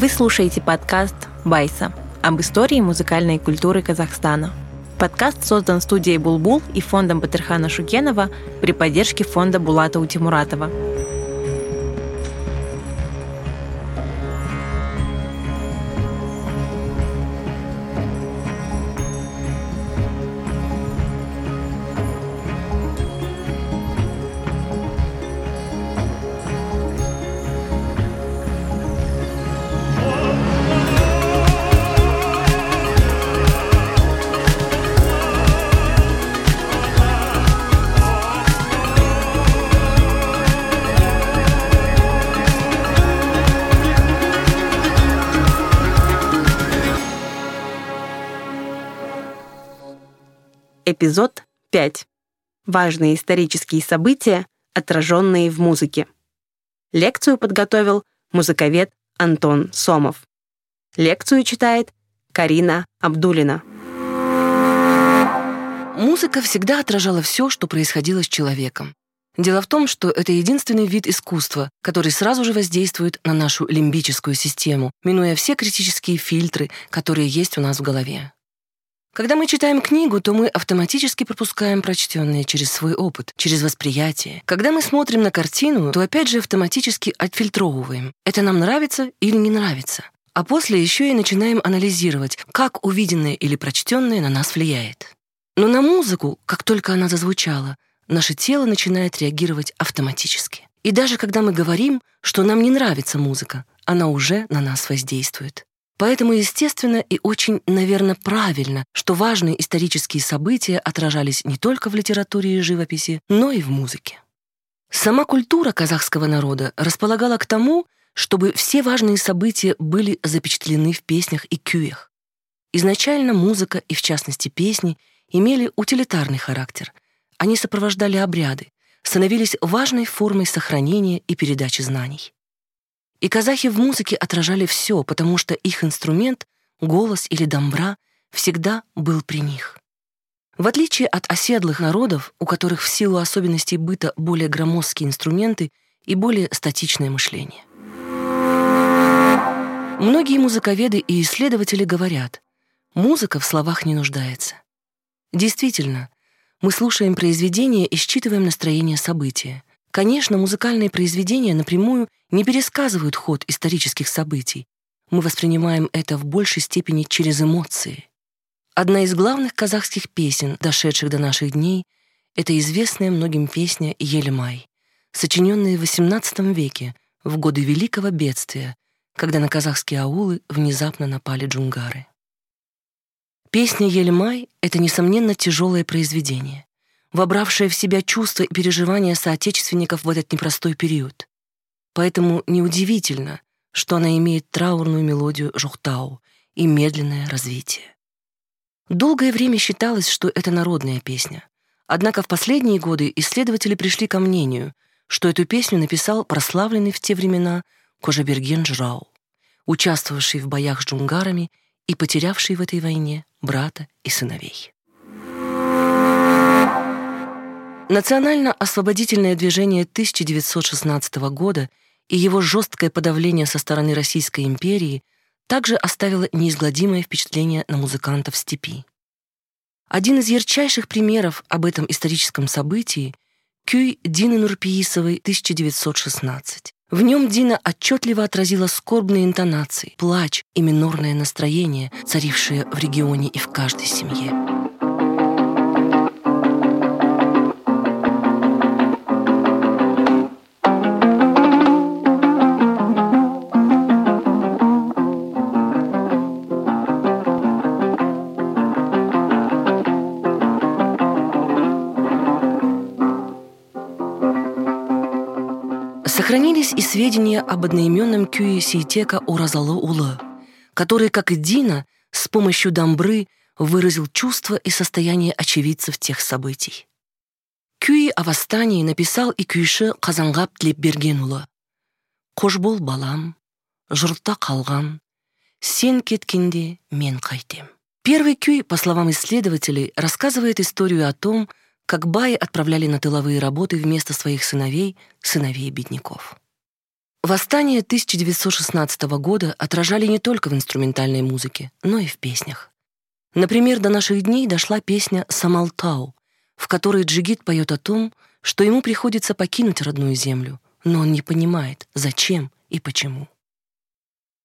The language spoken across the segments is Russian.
Вы слушаете подкаст «Байса» об истории музыкальной культуры Казахстана. Подкаст создан студией «Булбул» и фондом Батырхана Шукенова при поддержке фонда Булата Утимуратова. Эпизод 5. Важные исторические события, отраженные в музыке. Лекцию подготовил музыковед Антон Сомов. Лекцию читает Карина Абдулина. Музыка всегда отражала все, что происходило с человеком. Дело в том, что это единственный вид искусства, который сразу же воздействует на нашу лимбическую систему, минуя все критические фильтры, которые есть у нас в голове. Когда мы читаем книгу, то мы автоматически пропускаем прочтенное через свой опыт, через восприятие. Когда мы смотрим на картину, то опять же автоматически отфильтровываем. Это нам нравится или не нравится. А после еще и начинаем анализировать, как увиденное или прочтенное на нас влияет. Но на музыку, как только она зазвучала, наше тело начинает реагировать автоматически. И даже когда мы говорим, что нам не нравится музыка, она уже на нас воздействует. Поэтому естественно и очень, наверное, правильно, что важные исторические события отражались не только в литературе и живописи, но и в музыке. Сама культура казахского народа располагала к тому, чтобы все важные события были запечатлены в песнях и кюях. Изначально музыка, и в частности песни, имели утилитарный характер. Они сопровождали обряды, становились важной формой сохранения и передачи знаний. И казахи в музыке отражали все, потому что их инструмент, голос или дамбра, всегда был при них. В отличие от оседлых народов, у которых в силу особенностей быта более громоздкие инструменты и более статичное мышление. Многие музыковеды и исследователи говорят, музыка в словах не нуждается. Действительно, мы слушаем произведения и считываем настроение события. Конечно, музыкальные произведения напрямую не пересказывают ход исторических событий. Мы воспринимаем это в большей степени через эмоции. Одна из главных казахских песен, дошедших до наших дней, это известная многим песня «Елемай», сочиненная в XVIII веке, в годы Великого бедствия, когда на казахские аулы внезапно напали джунгары. Песня «Елемай» — это, несомненно, тяжелое произведение вобравшая в себя чувства и переживания соотечественников в этот непростой период. Поэтому неудивительно, что она имеет траурную мелодию жухтау и медленное развитие. Долгое время считалось, что это народная песня. Однако в последние годы исследователи пришли ко мнению, что эту песню написал прославленный в те времена Кожаберген Жрау, участвовавший в боях с джунгарами и потерявший в этой войне брата и сыновей. Национально-освободительное движение 1916 года и его жесткое подавление со стороны Российской империи также оставило неизгладимое впечатление на музыкантов степи. Один из ярчайших примеров об этом историческом событии — Кюй Дины Нурпиисовой 1916. В нем Дина отчетливо отразила скорбные интонации, плач и минорное настроение, царившее в регионе и в каждой семье. Сведения об одноименном кюе Сейтека Уразалы-Улы, который, как и Дина, с помощью дамбры выразил чувства и состояние очевидцев тех событий. Кюи о восстании написал и күйші Қазанғап Тлепбергенұлы. Қош бол балам, жұртта қалған, сен кеткенде мен қайтем. Первый кюй, по словам исследователей, рассказывает историю о том, как баи отправляли на тыловые работы вместо своих сыновей сыновей бедняков. Восстание 1916 года отражали не только в инструментальной музыке, но и в песнях. Например, до наших дней дошла песня «Самалтау», в которой Джигит поет о том, что ему приходится покинуть родную землю, но он не понимает, зачем и почему.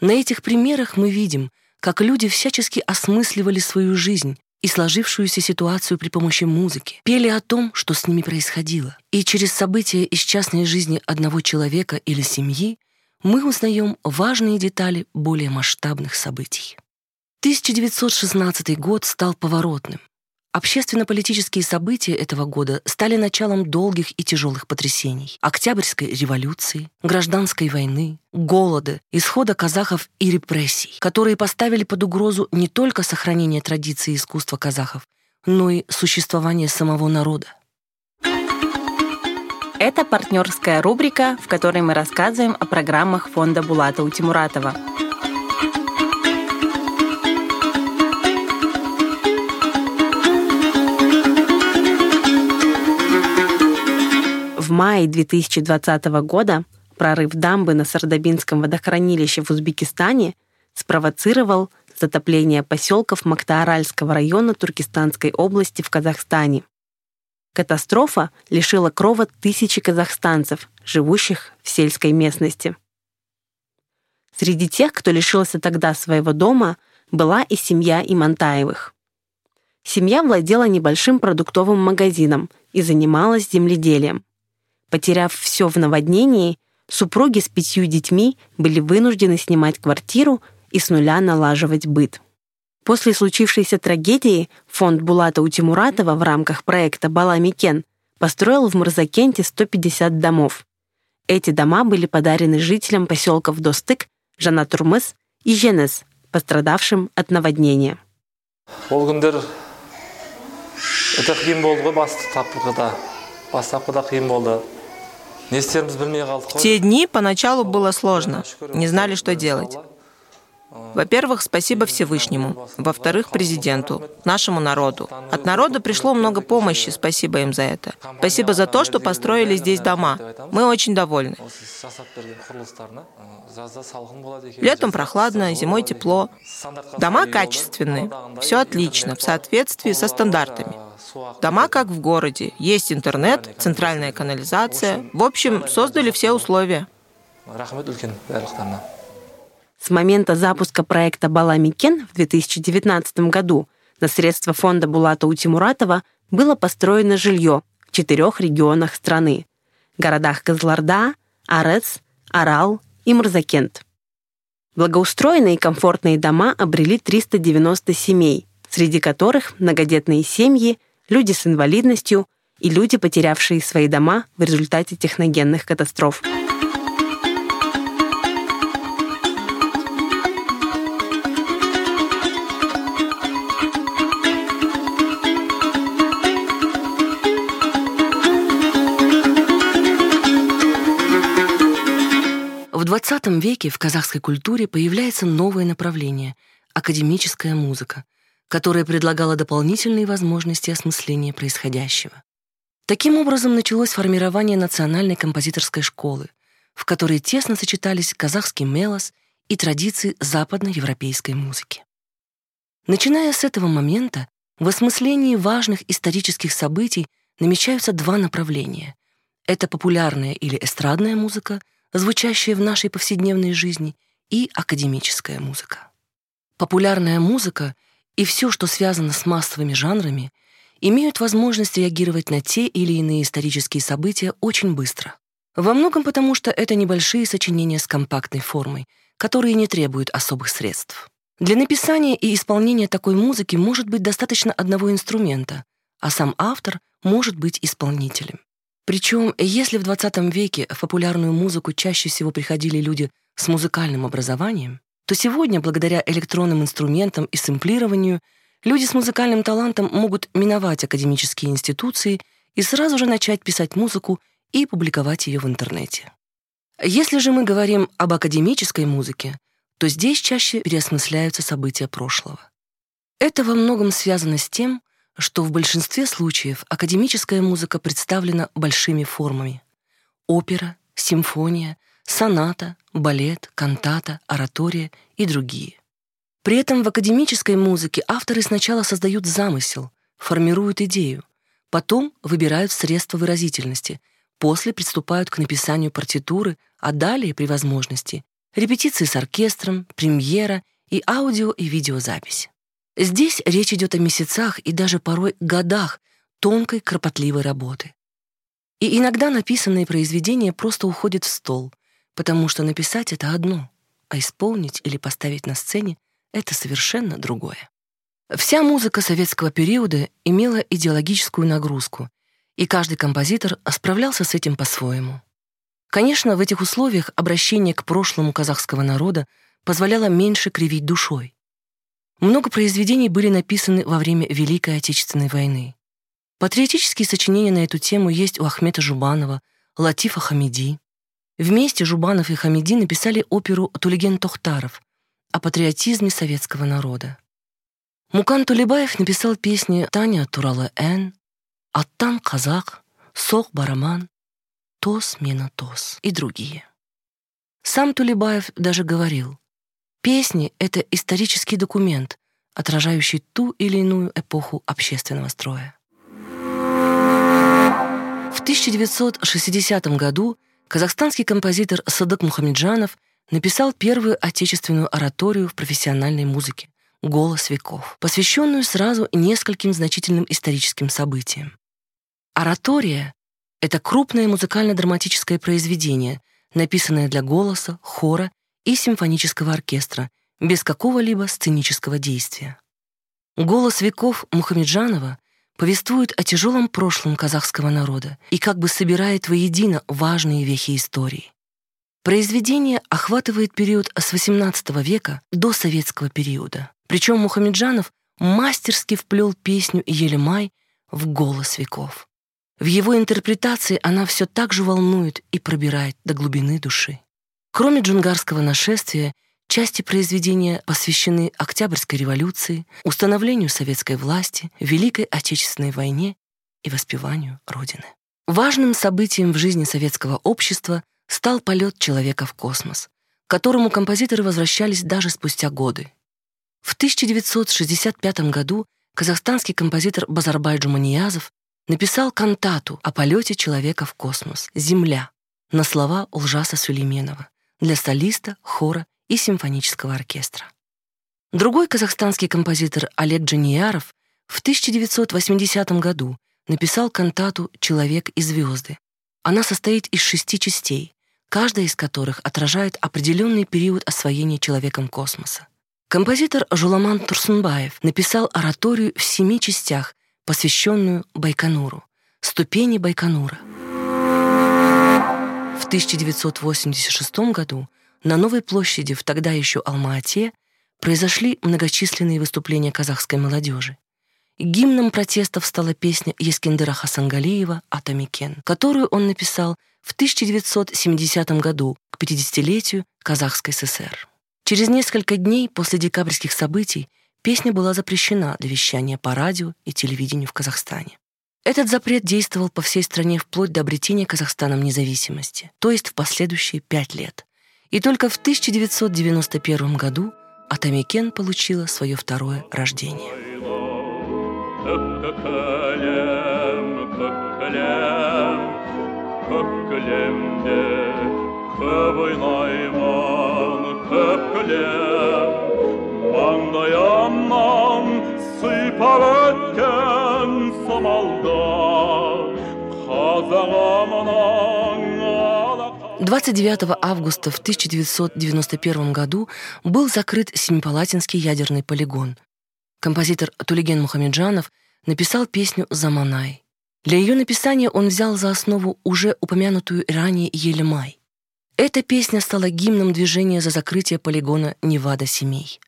На этих примерах мы видим, как люди всячески осмысливали свою жизнь, и сложившуюся ситуацию при помощи музыки, пели о том, что с ними происходило. И через события из частной жизни одного человека или семьи мы узнаем важные детали более масштабных событий. 1916 год стал поворотным. Общественно-политические события этого года стали началом долгих и тяжелых потрясений. Октябрьской революции, гражданской войны, голода, исхода казахов и репрессий, которые поставили под угрозу не только сохранение традиций искусства казахов, но и существование самого народа. Это партнерская рубрика, в которой мы рассказываем о программах фонда Булата Утимуратова. В мае 2020 года прорыв дамбы на Сардабинском водохранилище в Узбекистане спровоцировал затопление поселков Мактааральского района Туркестанской области в Казахстане. Катастрофа лишила крова тысячи казахстанцев, живущих в сельской местности. Среди тех, кто лишился тогда своего дома, была и семья Имантаевых. Семья владела небольшим продуктовым магазином и занималась земледелием. Потеряв все в наводнении, супруги с пятью детьми были вынуждены снимать квартиру и с нуля налаживать быт. После случившейся трагедии фонд Булата Утимуратова в рамках проекта «Баламикен» построил в Мурзакенте 150 домов. Эти дома были подарены жителям поселков Достык, Жанатурмыс и Женес, пострадавшим от наводнения. ол күндер өте қиын болды ғой бастапқыда бастапқыда қиын болды в те дни поначалу было сложно, не знали, что делать. Во-первых, спасибо Всевышнему. Во-вторых, президенту, нашему народу. От народа пришло много помощи, спасибо им за это. Спасибо за то, что построили здесь дома. Мы очень довольны. Летом прохладно, зимой тепло. Дома качественные. Все отлично, в соответствии со стандартами. Дома как в городе. Есть интернет, центральная канализация. В общем, создали все условия. С момента запуска проекта «Баламикен» в 2019 году на средства фонда Булата Утимуратова было построено жилье в четырех регионах страны – городах Казларда, Арес, Арал и Мурзакент. Благоустроенные и комфортные дома обрели 390 семей, среди которых многодетные семьи люди с инвалидностью и люди, потерявшие свои дома в результате техногенных катастроф. 20 веке в казахской культуре появляется новое направление — академическая музыка — которая предлагала дополнительные возможности осмысления происходящего. Таким образом началось формирование национальной композиторской школы, в которой тесно сочетались казахский мелос и традиции западноевропейской музыки. Начиная с этого момента, в осмыслении важных исторических событий намечаются два направления. Это популярная или эстрадная музыка, звучащая в нашей повседневной жизни, и академическая музыка. Популярная музыка — и все, что связано с массовыми жанрами, имеют возможность реагировать на те или иные исторические события очень быстро. Во многом потому, что это небольшие сочинения с компактной формой, которые не требуют особых средств. Для написания и исполнения такой музыки может быть достаточно одного инструмента, а сам автор может быть исполнителем. Причем, если в 20 веке в популярную музыку чаще всего приходили люди с музыкальным образованием, то сегодня, благодаря электронным инструментам и сэмплированию, люди с музыкальным талантом могут миновать академические институции и сразу же начать писать музыку и публиковать ее в интернете. Если же мы говорим об академической музыке, то здесь чаще переосмысляются события прошлого. Это во многом связано с тем, что в большинстве случаев академическая музыка представлена большими формами. Опера, симфония, соната, балет, кантата, оратория и другие. При этом в академической музыке авторы сначала создают замысел, формируют идею, потом выбирают средства выразительности, после приступают к написанию партитуры, а далее, при возможности, репетиции с оркестром, премьера и аудио и видеозапись. Здесь речь идет о месяцах и даже порой годах тонкой, кропотливой работы. И иногда написанные произведения просто уходят в стол, потому что написать — это одно, а исполнить или поставить на сцене — это совершенно другое. Вся музыка советского периода имела идеологическую нагрузку, и каждый композитор справлялся с этим по-своему. Конечно, в этих условиях обращение к прошлому казахского народа позволяло меньше кривить душой. Много произведений были написаны во время Великой Отечественной войны. Патриотические сочинения на эту тему есть у Ахмета Жубанова, Латифа Хамиди. Вместе Жубанов и Хамиди написали оперу «Тулиген Тохтаров» о патриотизме советского народа. Мукан Тулебаев написал песни «Таня Турала Эн», «Аттан казах», «Сох бараман», «Тос мина тос» и другие. Сам Тулебаев даже говорил, песни — это исторический документ, отражающий ту или иную эпоху общественного строя. В 1960 году казахстанский композитор Садык Мухамеджанов написал первую отечественную ораторию в профессиональной музыке «Голос веков», посвященную сразу нескольким значительным историческим событиям. Оратория — это крупное музыкально-драматическое произведение, написанное для голоса, хора и симфонического оркестра, без какого-либо сценического действия. «Голос веков» Мухамеджанова повествует о тяжелом прошлом казахского народа и как бы собирает воедино важные вехи истории. Произведение охватывает период с XVIII века до советского периода. Причем Мухамеджанов мастерски вплел песню Елемай в голос веков. В его интерпретации она все так же волнует и пробирает до глубины души. Кроме джунгарского нашествия, Части произведения посвящены Октябрьской революции, установлению советской власти, Великой Отечественной войне и воспеванию Родины. Важным событием в жизни советского общества стал полет человека в космос, к которому композиторы возвращались даже спустя годы. В 1965 году казахстанский композитор Базарбай Джуманиязов написал кантату о полете человека в космос «Земля» на слова Улжаса Сулейменова для солиста, хора и симфонического оркестра. Другой казахстанский композитор Олег Джанияров в 1980 году написал кантату «Человек и звезды». Она состоит из шести частей, каждая из которых отражает определенный период освоения человеком космоса. Композитор Жуламан Турсунбаев написал ораторию в семи частях, посвященную Байконуру, ступени Байконура. В 1986 году на Новой площади в тогда еще Алма-Ате произошли многочисленные выступления казахской молодежи. Гимном протестов стала песня Ескендира Хасангалиева «Атамекен», которую он написал в 1970 году к 50-летию Казахской ССР. Через несколько дней после декабрьских событий песня была запрещена для вещания по радио и телевидению в Казахстане. Этот запрет действовал по всей стране вплоть до обретения Казахстаном независимости, то есть в последующие пять лет. И только в 1991 году Атамикен получила свое второе рождение. маңдайымнан сыйпап өткен қазағымның 29 августа в 1991 году был закрыт Семипалатинский ядерный полигон. Композитор Тулиген Мухамеджанов написал песню «Заманай». Для ее написания он взял за основу уже упомянутую ранее «Елемай». Эта песня стала гимном движения за закрытие полигона Невада-Семей.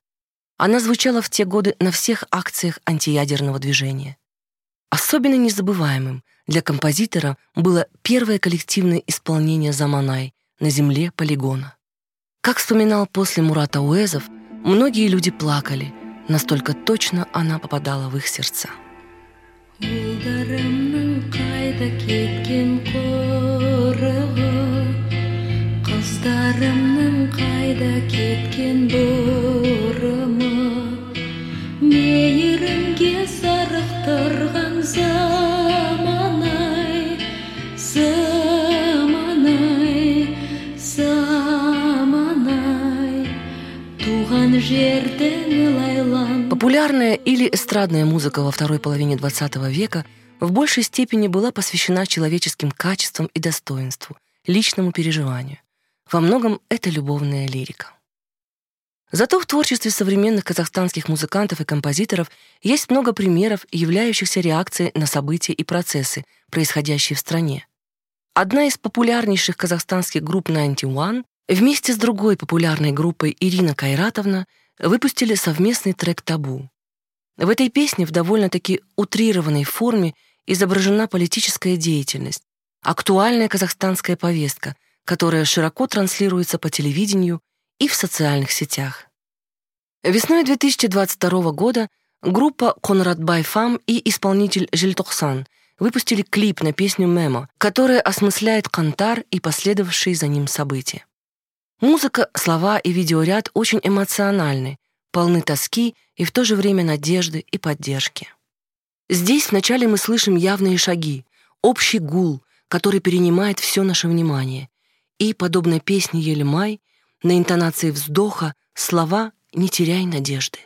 Она звучала в те годы на всех акциях антиядерного движения. Особенно незабываемым для композитора было первое коллективное исполнение «Заманай» на земле полигона. Как вспоминал после Мурата Уэзов, многие люди плакали, настолько точно она попадала в их сердца. Мейірімге зарықтырған Популярная или эстрадная музыка во второй половине XX века в большей степени была посвящена человеческим качествам и достоинству, личному переживанию. Во многом это любовная лирика. Зато в творчестве современных казахстанских музыкантов и композиторов есть много примеров, являющихся реакцией на события и процессы, происходящие в стране. Одна из популярнейших казахстанских групп 91 вместе с другой популярной группой Ирина Кайратовна выпустили совместный трек «Табу». В этой песне в довольно-таки утрированной форме изображена политическая деятельность, актуальная казахстанская повестка, которая широко транслируется по телевидению и в социальных сетях. Весной 2022 года группа Конрад Байфам и исполнитель Жильтохсан выпустили клип на песню «Мемо», которая осмысляет Кантар и последовавшие за ним события. Музыка, слова и видеоряд очень эмоциональны, полны тоски и в то же время надежды и поддержки. Здесь вначале мы слышим явные шаги, общий гул, который перенимает все наше внимание, и, подобно песне Елемай, на интонации вздоха слова «Не теряй надежды».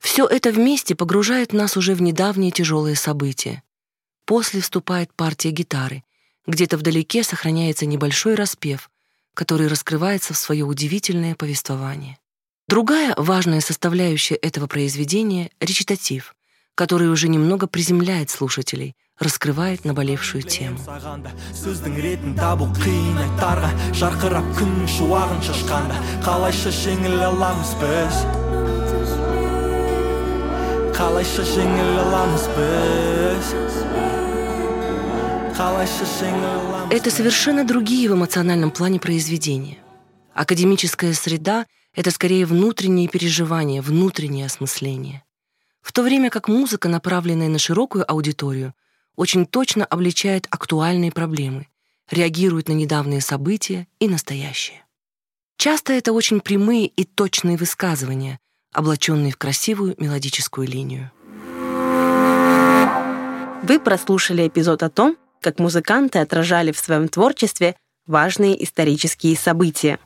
Все это вместе погружает нас уже в недавние тяжелые события. После вступает партия гитары. Где-то вдалеке сохраняется небольшой распев, который раскрывается в свое удивительное повествование. Другая важная составляющая этого произведения — речитатив, который уже немного приземляет слушателей — раскрывает наболевшую тему. сөздің ретін табу қиын айттарға жарқырап күн шуағын шашқанда қалайша жеңіл аламыз біз это совершенно другие в эмоциональном плане произведения. Академическая среда — это скорее внутренние переживания, внутреннее осмысление. В то время как музыка, направленная на широкую аудиторию, очень точно обличает актуальные проблемы, реагирует на недавние события и настоящее. Часто это очень прямые и точные высказывания, облаченные в красивую мелодическую линию. Вы прослушали эпизод о том, как музыканты отражали в своем творчестве важные исторические события.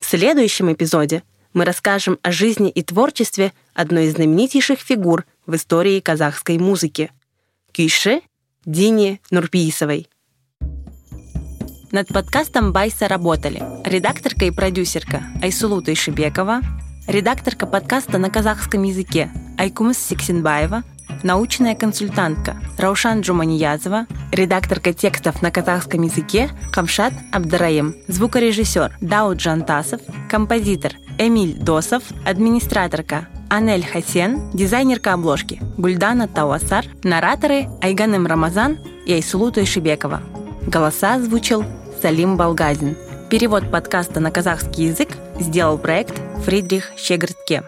В следующем эпизоде мы расскажем о жизни и творчестве одной из знаменитейших фигур в истории казахской музыки — Кюйше Дине Нурпиисовой. Над подкастом Байса работали редакторка и продюсерка Айсулу Тайшибекова, редакторка подкаста на казахском языке Айкумас Сиксинбаева, научная консультантка Раушан Джуманиязова, редакторка текстов на казахском языке Камшат Абдараим, звукорежиссер Дауд Джантасов, композитор Эмиль Досов, администраторка Анель Хасен, дизайнерка обложки Гульдана Тауасар, нараторы Айганым Рамазан и Айсулу Тойшибекова. Голоса озвучил Салим Балгазин. Перевод подкаста на казахский язык сделал проект Фридрих Щегртке.